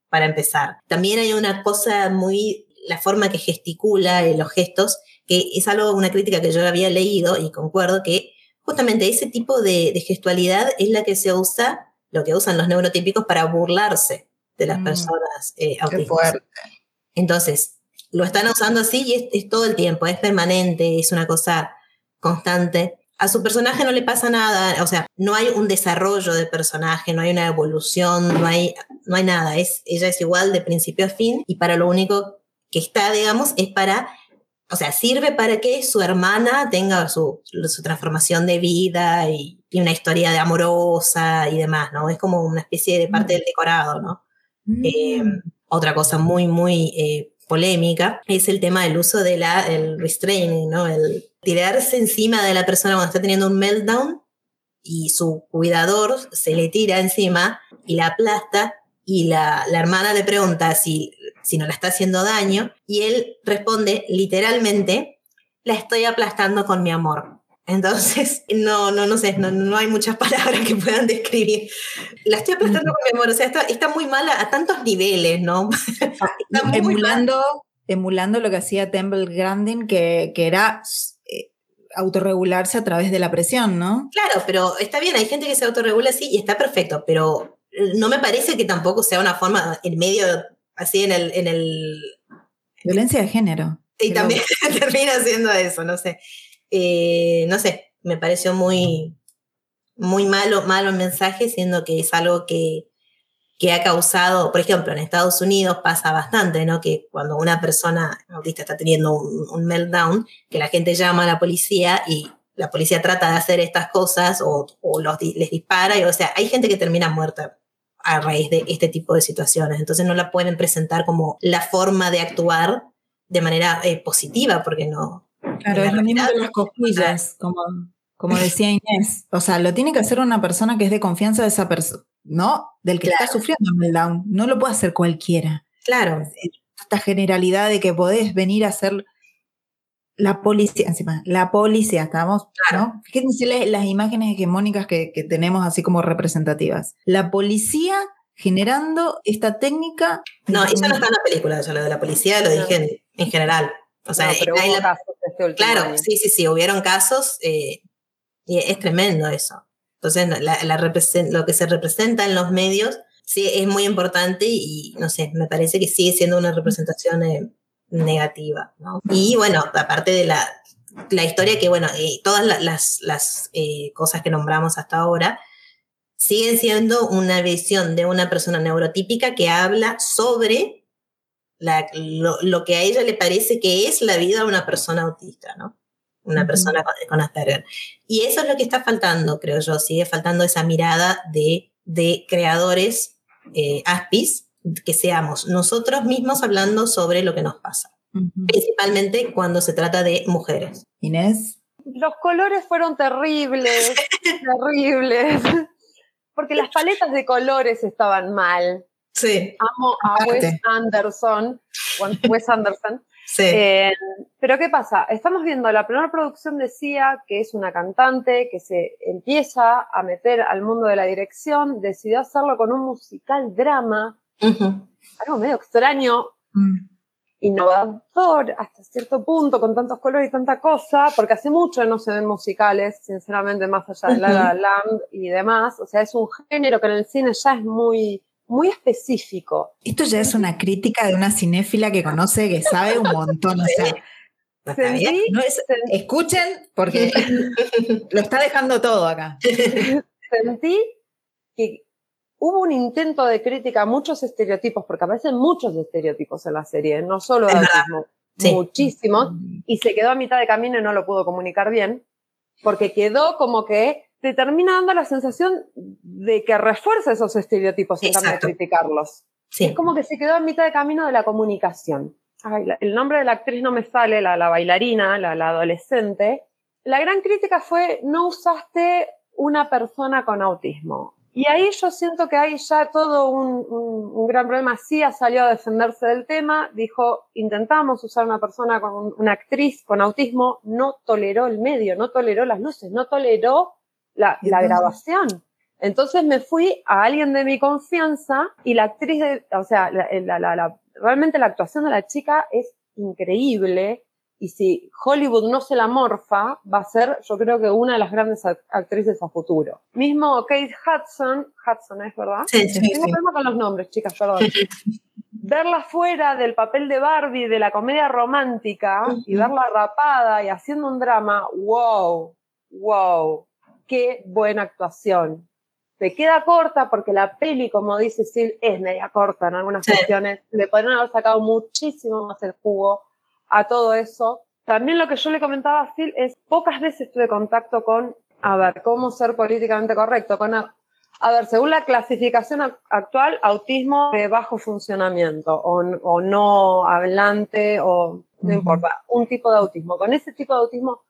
para empezar. También hay una cosa muy, la forma que gesticula, los gestos, que es algo, una crítica que yo había leído y concuerdo que justamente ese tipo de gestualidad es la que se usa, lo que usan los neurotípicos para burlarse de las mm, personas eh, autistas. Entonces, lo están usando así y es, todo el tiempo, es permanente, es una cosa constante. A su personaje no le pasa nada, o sea, no hay un desarrollo de personaje, no hay una evolución, no hay, no hay nada. Es, ella es igual de principio a fin y para lo único que está, digamos, es para, o sea, sirve para que su hermana tenga su, su transformación de vida y, una historia de amorosa y demás, ¿no? Es como una especie de parte del decorado, ¿no? Eh, otra cosa muy, muy eh, polémica es el tema del uso del el restraining, ¿no? El tirarse encima de la persona cuando está teniendo un meltdown y su cuidador se le tira encima y la aplasta y la, la hermana le pregunta si, si no la está haciendo daño y él responde literalmente, la estoy aplastando con mi amor. Entonces, no, no, no sé, no, no, hay muchas palabras que puedan describir. La estoy aplastando con mi amor, o sea, está, está muy mala a tantos niveles, ¿no? emulando, emulando lo que hacía Temple Grandin, que, que era eh, autorregularse a través de la presión, ¿no? Claro, pero está bien, hay gente que se autorregula así y está perfecto, pero no me parece que tampoco sea una forma en medio, así en el... En el Violencia de género. Y también termina siendo eso, no sé. Eh, no sé, me pareció muy, muy malo, el mensaje, siendo que es algo que, que ha causado, por ejemplo, en Estados Unidos pasa bastante, ¿no? Que cuando una persona autista está teniendo un, meltdown, que la gente llama a la policía y la policía trata de hacer estas cosas o, o los, les dispara, o sea, hay gente que termina muerta a raíz de este tipo de situaciones, entonces no la pueden presentar como la forma de actuar de manera eh, positiva, porque no... Claro, es lo mismo de las cosquillas, como, como decía Inés. O sea, lo tiene que hacer una persona que es de confianza de esa persona ¿no? Del que está sufriendo meltdown. No lo puede hacer cualquiera. Claro. Esta generalidad de que podés venir a ser la policía, encima, la policía, estamos, ¿no? Fíjense las imágenes hegemónicas que, tenemos así como representativas. La policía generando esta técnica. No, eso no está en la película, yo lo de la policía lo dije en, general. O sea, pero casos este claro, sí, sí, sí, hubieron casos eh, y es tremendo eso. Entonces, lo que se representa en los medios sí es muy importante y, no sé, me parece que sigue siendo una representación eh, negativa. ¿no? Y bueno, aparte de la, la historia que, bueno, eh, todas las, las eh, cosas que nombramos hasta ahora siguen siendo una visión de una persona neurotípica que habla sobre la, lo, lo, que a ella le parece que es la vida de una persona autista, ¿no? una persona con, Asperger. Y eso es lo que está faltando, creo yo, sigue faltando esa mirada de, de creadores eh, aspis, que seamos nosotros mismos hablando sobre lo que nos pasa, principalmente cuando se trata de mujeres. Inés. Los colores fueron terribles, terribles, porque las paletas de colores estaban mal. Sí. Amo a Wes Anderson, Wes Anderson, eh, pero ¿qué pasa? Estamos viendo la primera producción de Cia, que es una cantante que se empieza a meter al mundo de la dirección, decidió hacerlo con un musical drama, algo medio extraño, mm. innovador hasta cierto punto, con tantos colores y tanta cosa, porque hace mucho no se ven musicales, sinceramente, más allá de La Land y demás. O sea, es un género que en el cine ya es muy muy específico. Esto ya es una crítica de una cinéfila que conoce, que sabe un montón. O sea, escuchen porque lo está dejando todo acá. Sentí que hubo un intento de crítica a muchos estereotipos, porque aparecen muchos estereotipos en la serie, no solo de autismo, muchísimos, y se quedó a mitad de camino y no lo pudo comunicar bien, porque quedó como que te termina dando la sensación de que refuerza esos estereotipos en vez de criticarlos. Es como que se quedó en mitad de camino de la comunicación. el nombre de la actriz no me sale, la, bailarina, la, adolescente. La gran crítica fue, no usaste una persona con autismo. Y ahí yo siento que hay ya todo un, un, gran problema. Sí ha salido a defenderse del tema, dijo, intentamos usar una persona con una actriz con autismo, no toleró el medio, no toleró las luces, no toleró la, grabación. Entonces me fui a alguien de mi confianza y la actriz, de, o sea, realmente la actuación de la chica es increíble. Y si Hollywood no se la morfa, va a ser, yo creo que una de las grandes actrices a futuro. Mismo Kate Hudson, Hudson es verdad. Sí, sí, Tengo problema con los nombres, chicas, perdón. verla fuera del papel de Barbie, de la comedia romántica, y verla rapada y haciendo un drama, wow, wow, qué buena actuación. Se queda corta porque la peli, como dice Sil, es media corta en algunas cuestiones. Le podrían haber sacado muchísimo más el jugo a todo eso. También lo que yo le comentaba a Sil es, pocas veces tuve contacto con, a ver, cómo ser políticamente correcto, con a ver, según la clasificación actual, autismo de bajo funcionamiento o, no hablante o no importa, un tipo de autismo. Con ese tipo de autismo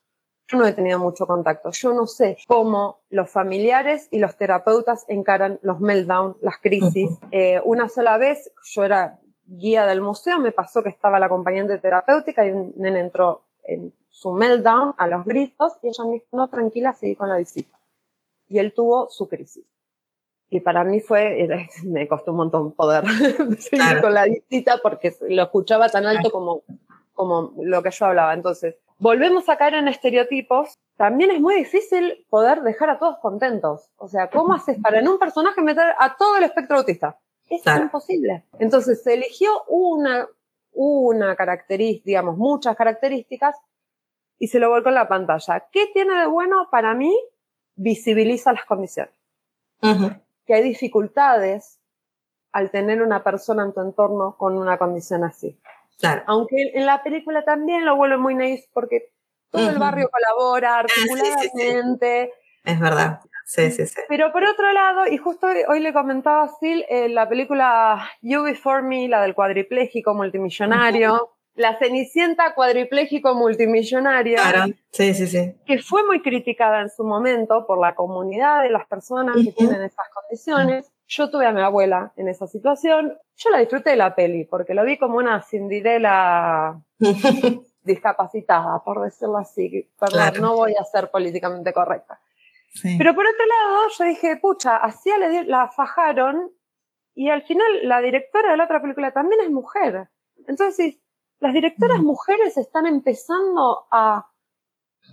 yo no he tenido mucho contacto. Yo no sé cómo los familiares y los terapeutas encaran los meltdowns, las crisis. Eh, una sola vez, yo era guía del museo, me pasó que estaba la acompañante terapéutica y un nene entró en su meltdown a los gritos y ella me dijo, no, tranquila, seguí con la visita. Y él tuvo su crisis. Y para mí fue, me costó un montón poder seguir con la visita porque lo escuchaba tan alto como, como lo que yo hablaba. Entonces, volvemos a caer en estereotipos. También es muy difícil poder dejar a todos contentos. O sea, ¿cómo haces para en un personaje meter a todo el espectro autista? Es imposible. Entonces, se eligió una, una característica, digamos, muchas características y se lo volcó en la pantalla. ¿Qué tiene de bueno para mí? Visibiliza las condiciones que hay dificultades al tener una persona en tu entorno con una condición así. Claro. Aunque en la película también lo vuelve muy nice porque todo el barrio colabora ah, articuladamente. Es verdad. Sí, sí, sí. Pero por otro lado, y justo hoy, le comentaba a Sil, en la película You Before Me, la del cuadripléjico multimillonario, la Cenicienta cuadripléjico multimillonario. Claro, sí, sí, sí. Que fue muy criticada en su momento por la comunidad de las personas que tienen esas condiciones. Yo tuve a mi abuela en esa situación. Yo la disfruté de la peli porque lo vi como una Cinderella discapacitada, por decirlo así. Perdón, no voy a ser políticamente correcta. Pero por otro lado, yo dije, pucha, así la fajaron y al final la directora de la otra película también es mujer. Entonces, las directoras mujeres están empezando a,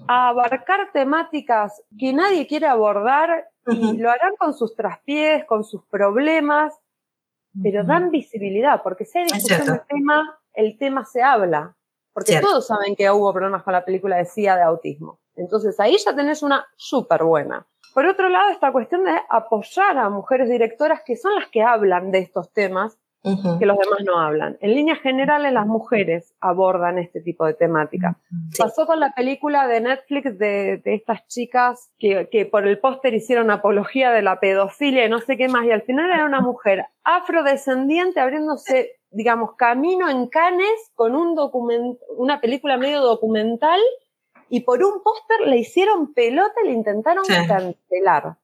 abarcar temáticas que nadie quiere abordar y lo harán con sus traspiés, con sus problemas, pero dan visibilidad, porque si hay discusión del tema, el tema se habla. Porque todos saben que hubo problemas con la película de CIA de autismo. Entonces ahí ya tenés una súper buena. Por otro lado, esta cuestión de apoyar a mujeres directoras que son las que hablan de estos temas que los demás no hablan. En líneas generales, las mujeres abordan este tipo de temática. Pasó con la película de Netflix de, estas chicas que, que por el póster hicieron apología de la pedofilia y no sé qué más, y al final era una mujer afrodescendiente abriéndose, digamos, camino en Cannes con un documento, una película medio documental y por un póster le hicieron pelota y le intentaron cancelar.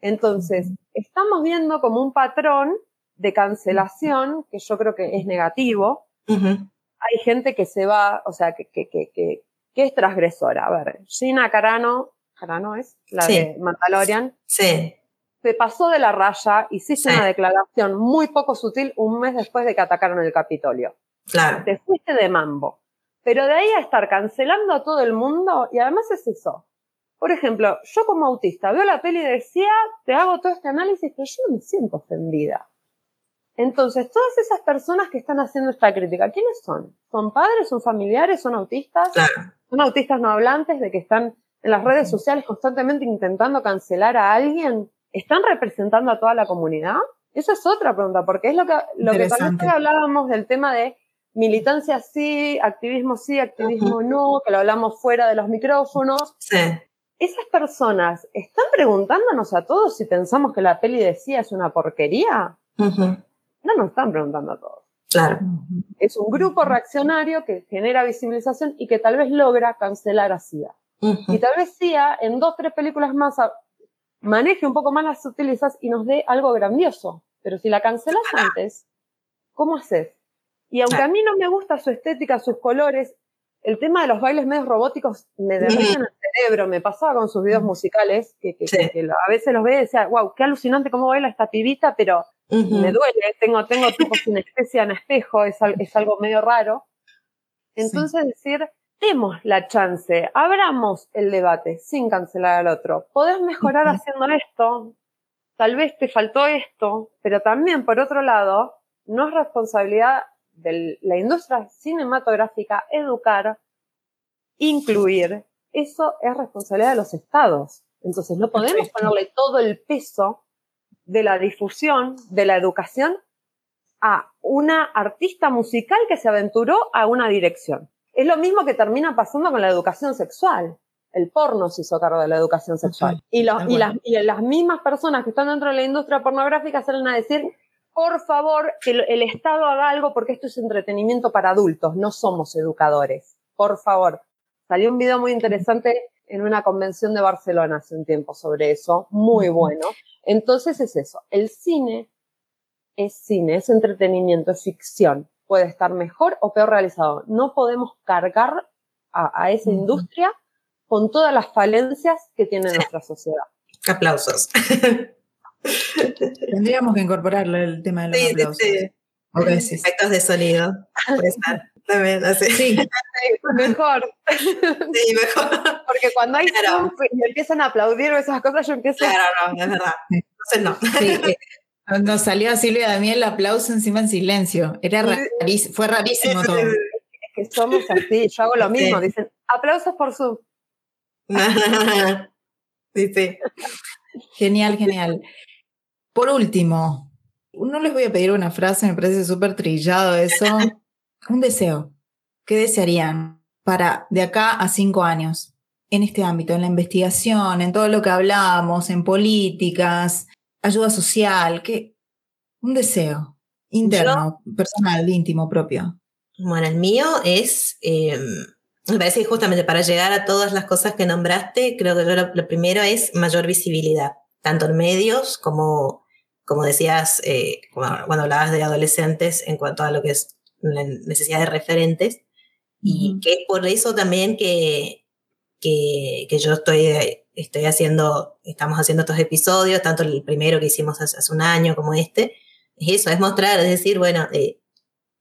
Entonces, estamos viendo como un patrón de cancelación, que yo creo que es negativo. Hay gente que se va, o sea, que, que, que, que, es transgresora. A ver, Gina Carano, Carano es, la de Mandalorian. Sí. Se pasó de la raya, hiciste una declaración muy poco sutil un mes después de que atacaron el Capitolio. Claro. Te fuiste de mambo. Pero de ahí a estar cancelando a todo el mundo, y además es eso. Por ejemplo, yo como autista veo la peli y decía, te hago todo este análisis, pero yo no me siento ofendida. Entonces, todas esas personas que están haciendo esta crítica, ¿quiénes son? ¿Son padres? ¿Son familiares? ¿Son autistas? ¿Son autistas no hablantes de que están en las redes sociales constantemente intentando cancelar a alguien? ¿Están representando a toda la comunidad? Esa es otra pregunta, porque es lo que, lo que también hablábamos del tema de militancia sí, activismo sí, activismo no, que lo hablamos fuera de los micrófonos. Sí. Esas personas están preguntándonos a todos si pensamos que la peli decía es una porquería. No nos están preguntando a todos. Claro. Es un grupo reaccionario que genera visibilización y que tal vez logra cancelar a CIA. Y tal vez CIA en dos, tres películas más maneje un poco más las sutilezas y nos dé algo grandioso. Pero si la cancelas antes, ¿cómo haces? Y aunque a mí no me gusta su estética, sus colores, el tema de los bailes medios robóticos me derriten el cerebro. Me pasaba con sus videos musicales, que, a veces los veía y decía, wow, qué alucinante cómo baila esta pibita, pero me duele, tengo, tengo tipo sinestesia en espejo, es, es algo medio raro. Entonces decir, demos la chance, abramos el debate sin cancelar al otro. Podés mejorar haciendo esto, tal vez te faltó esto, pero también por otro lado, no es responsabilidad de la industria cinematográfica educar, incluir. Eso es responsabilidad de los estados. Entonces no podemos ponerle todo el peso de la difusión, de la educación, a una artista musical que se aventuró a una dirección. Es lo mismo que termina pasando con la educación sexual. El porno se hizo cargo de la educación sexual. y, las, mismas personas que están dentro de la industria pornográfica salen a decir, por favor, que el Estado haga algo porque esto es entretenimiento para adultos, no somos educadores. Por favor. Salió un video muy interesante en una convención de Barcelona hace un tiempo sobre eso, muy bueno. Entonces es eso, el cine es cine, es entretenimiento, es ficción. Puede estar mejor o peor realizado. No podemos cargar a, esa industria con todas las falencias que tiene nuestra sociedad. Aplausos. Tendríamos que incorporarle el tema de los sí, aplausos. Sí, sí. Efectos de sonido. También, así. Sí, mejor. Sí, mejor. Porque cuando hay claro. y empiezan a aplaudir o esas cosas, yo empiezo. Claro, no, es verdad. Entonces no. Sí, eh, nos salió a Silvia Damián el aplauso encima en silencio. Era rarísimo, fue rarísimo todo. Es que somos así, yo hago lo mismo. Dicen, aplausos por Zoom. sí, sí. Genial, genial. Por último, no les voy a pedir una frase, me parece súper trillado eso. Un deseo. ¿Qué desearían para de acá a cinco años en este ámbito, en la investigación, en todo lo que hablamos, en políticas, ayuda social? ¿Qué? Un deseo interno, personal, íntimo, propio. Bueno, el mío es, em, me parece que justamente para llegar a todas las cosas que nombraste, creo que lo, primero es mayor visibilidad, tanto en medios como, como decías, eh, cuando hablabas de adolescentes en cuanto a lo que es la necesidad de referentes y que es por eso también que, que, que, yo estoy, estoy haciendo, estamos haciendo estos episodios, tanto el primero que hicimos hace, un año como este, es eso, es mostrar, es decir, bueno, eh,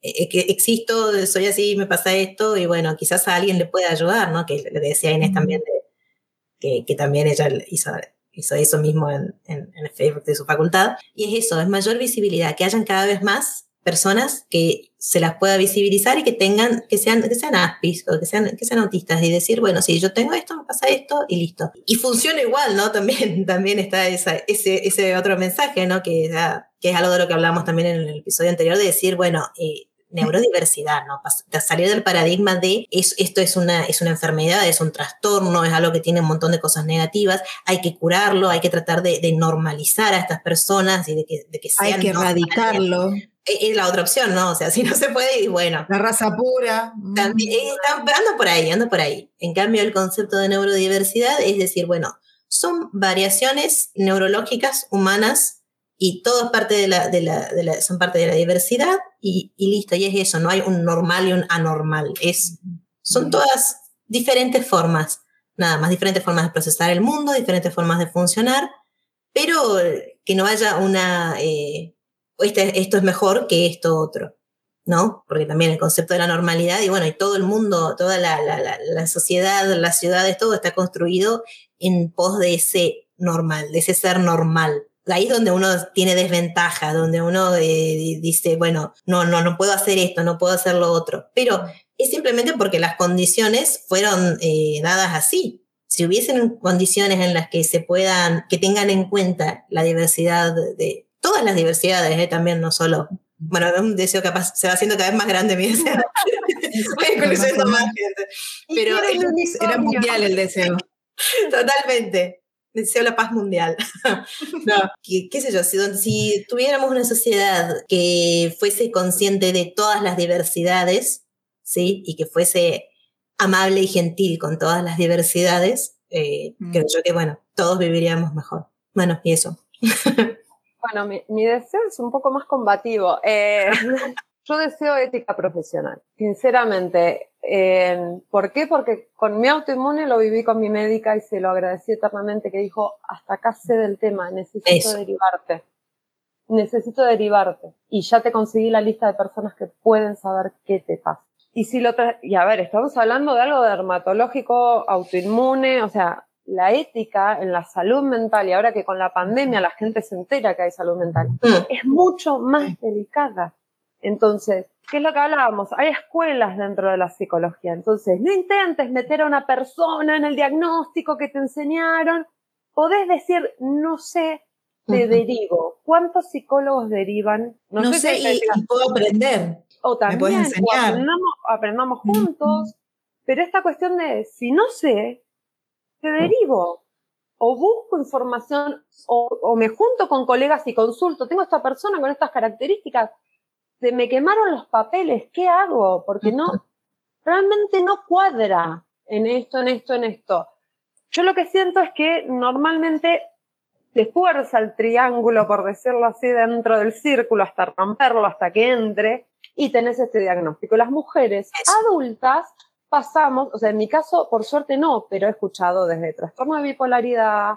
eh, que existo, soy así, me pasa esto, y bueno, quizás a alguien le pueda ayudar, ¿no? Que le decía Inés también, que, que, también ella hizo, hizo eso mismo en, en, en el Facebook de su facultad, y es eso, es mayor visibilidad, que hayan cada vez más personas que se las pueda visibilizar y que tengan, que sean, que sean aspis o que sean, que sean autistas y decir, bueno, si yo tengo esto, me pasa esto y listo. Y funciona igual, ¿no? También, también está esa, ese, ese otro mensaje, ¿no? Que, que es algo de lo que hablamos también en el episodio anterior, de decir, bueno, eh, neurodiversidad, ¿no? Salir del paradigma de esto es una, es una enfermedad, es un trastorno, es algo que tiene un montón de cosas negativas, hay que curarlo, hay que tratar de, normalizar a estas personas y de que, de que sean Hay que erradicarlo. Es la otra opción, ¿no? O sea, si no se puede, y bueno. La raza pura. También, eh, ando por ahí, ando por ahí. En cambio, el concepto de neurodiversidad es decir, bueno, son variaciones neurológicas humanas y todo es parte de la, de la, de la, son parte de la diversidad y, y, listo, y es eso, no hay un normal y un anormal, es, son todas diferentes formas, nada más, diferentes formas de procesar el mundo, diferentes formas de funcionar, pero que no haya una, eh, este, esto es mejor que esto otro, ¿no? Porque también el concepto de la normalidad, y bueno, y todo el mundo, toda la, la, la sociedad, las ciudades, todo está construido en pos de ese normal, de ese ser normal, ahí es donde uno tiene desventaja, donde uno eh, dice, bueno, no, no, no puedo hacer esto, no puedo hacer lo otro. Pero es simplemente porque las condiciones fueron eh, dadas así. Si hubiesen condiciones en las que se puedan, que tengan en cuenta la diversidad de, todas las diversidades, eh, también no solo. Bueno, es un deseo que se va haciendo cada vez más grande mi deseo. más gente. Pero era mundial el deseo. Totalmente deseo la paz mundial. no, ¿Qué, sé yo, si, si, tuviéramos una sociedad que fuese consciente de todas las diversidades, ¿sí? Y que fuese amable y gentil con todas las diversidades, eh, mm. creo yo que, bueno, todos viviríamos mejor. Bueno, y eso. bueno, mi, mi, deseo es un poco más combativo. Eh, yo deseo ética profesional, sinceramente. ¿Por qué? Porque con mi autoinmune lo viví con mi médica y se lo agradecí eternamente que dijo, hasta acá sé del tema, necesito derivarte. Necesito derivarte. Y ya te conseguí la lista de personas que pueden saber qué te pasa. Y si lo y a ver, estamos hablando de algo dermatológico, autoinmune, o sea, la ética en la salud mental, y ahora que con la pandemia la gente se entera que hay salud mental, mm. es mucho más delicada Entonces, ¿qué es lo que hablábamos? Hay escuelas dentro de la psicología. Entonces, no intentes meter a una persona en el diagnóstico que te enseñaron. Podés decir, no sé, te derivo. ¿Cuántos psicólogos derivan? No, sé, y, puedo aprender. O también, aprendamos, juntos. Pero esta cuestión de, si no sé, te derivo. O busco información, o, me junto con colegas y consulto. Tengo esta persona con estas características. Se me quemaron los papeles. ¿Qué hago? Porque no, realmente no cuadra en esto, en esto, en esto. Yo lo que siento es que normalmente te fuerza el triángulo, por decirlo así, dentro del círculo hasta romperlo, hasta que entre, y tenés este diagnóstico. Las mujeres adultas pasamos, o sea, en mi caso, por suerte no, pero he escuchado desde trastorno de bipolaridad,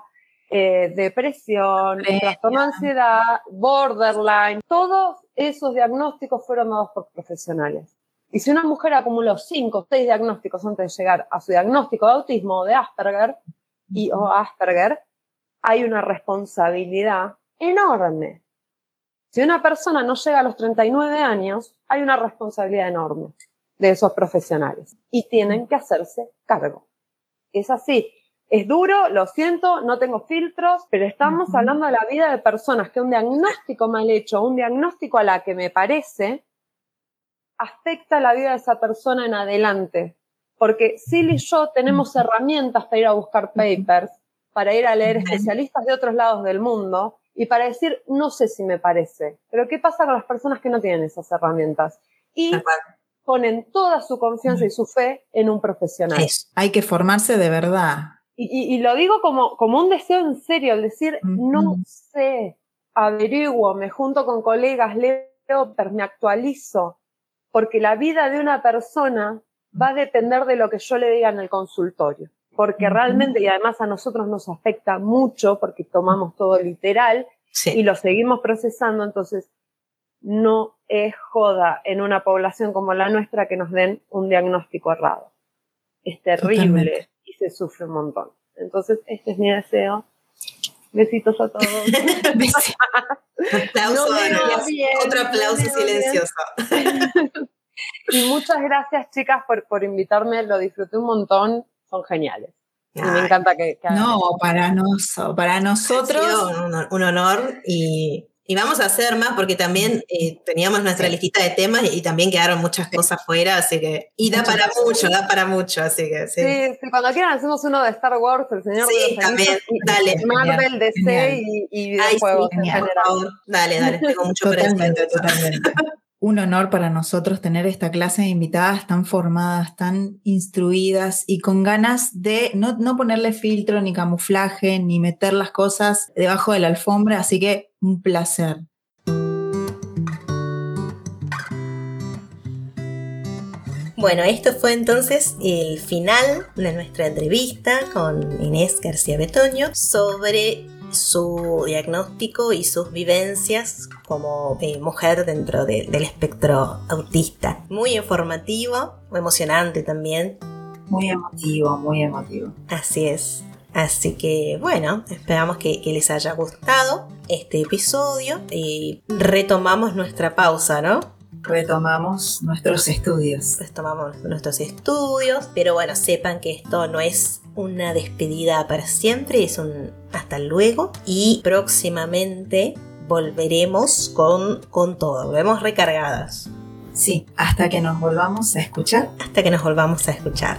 eh, depresión, trastorno de ansiedad, borderline, todos esos diagnósticos fueron dados por profesionales. Y si una mujer acumuló cinco o seis diagnósticos antes de llegar a su diagnóstico de autismo o de Asperger, y o Asperger, hay una responsabilidad enorme. Si una persona no llega a los 39 años, hay una responsabilidad enorme de esos profesionales y tienen que hacerse cargo. Es así. Es duro, lo siento, no tengo filtros, pero estamos hablando de la vida de personas que un diagnóstico mal hecho, un diagnóstico a la que me parece, afecta la vida de esa persona en adelante. Porque Sil y yo tenemos herramientas para ir a buscar papers, para ir a leer especialistas de otros lados del mundo y para decir, no sé si me parece. Pero ¿qué pasa con las personas que no tienen esas herramientas? Y ponen toda su confianza y su fe en un profesional. Hay que formarse de verdad. Y, lo digo como, como un deseo en serio, el decir, no sé, averiguo, me junto con colegas, leo, me actualizo, porque la vida de una persona va a depender de lo que yo le diga en el consultorio. Porque realmente, y además a nosotros nos afecta mucho porque tomamos todo literal y lo seguimos procesando, entonces no es joda en una población como la nuestra que nos den un diagnóstico errado. Es terrible se sufre un montón. Entonces, este es mi deseo. Besitos a todos. aplauso, otro aplauso silencioso. y muchas gracias, chicas, por, por invitarme. Lo disfruté un montón son geniales. Y me encanta que... no, para, nos, para nosotros... Un, honor y, y, vamos a hacer más porque también eh, teníamos nuestra listita de temas y, también quedaron muchas cosas fuera, así que... Y da para mucho, da para mucho, así que sí. Sí, cuando quieran hacemos uno de Star Wars, El Señor sí, también, dale. Marvel, DC y, y videojuegos en general. Dale, dale, tengo mucho Totalmente, totalmente. Un honor para nosotros tener esta clase de invitadas tan formadas, tan instruidas y con ganas de no, no, ponerle filtro ni camuflaje ni meter las cosas debajo de la alfombra, así que un placer. Bueno, esto fue entonces el final de nuestra entrevista con Inés García Betoño sobre su diagnóstico y sus vivencias como eh, mujer dentro del espectro autista. Muy informativo, emocionante también. Muy emotivo, muy emotivo. Así es. Así que bueno, esperamos que, que les haya gustado este episodio y retomamos nuestra pausa, ¿no? retomamos nuestros estudios. Retomamos nuestros estudios, pero bueno, sepan que esto no es una despedida para siempre, es un hasta luego y próximamente volveremos con, con todo, volvemos recargadas. Sí, hasta que nos volvamos a escuchar. Hasta que nos volvamos a escuchar.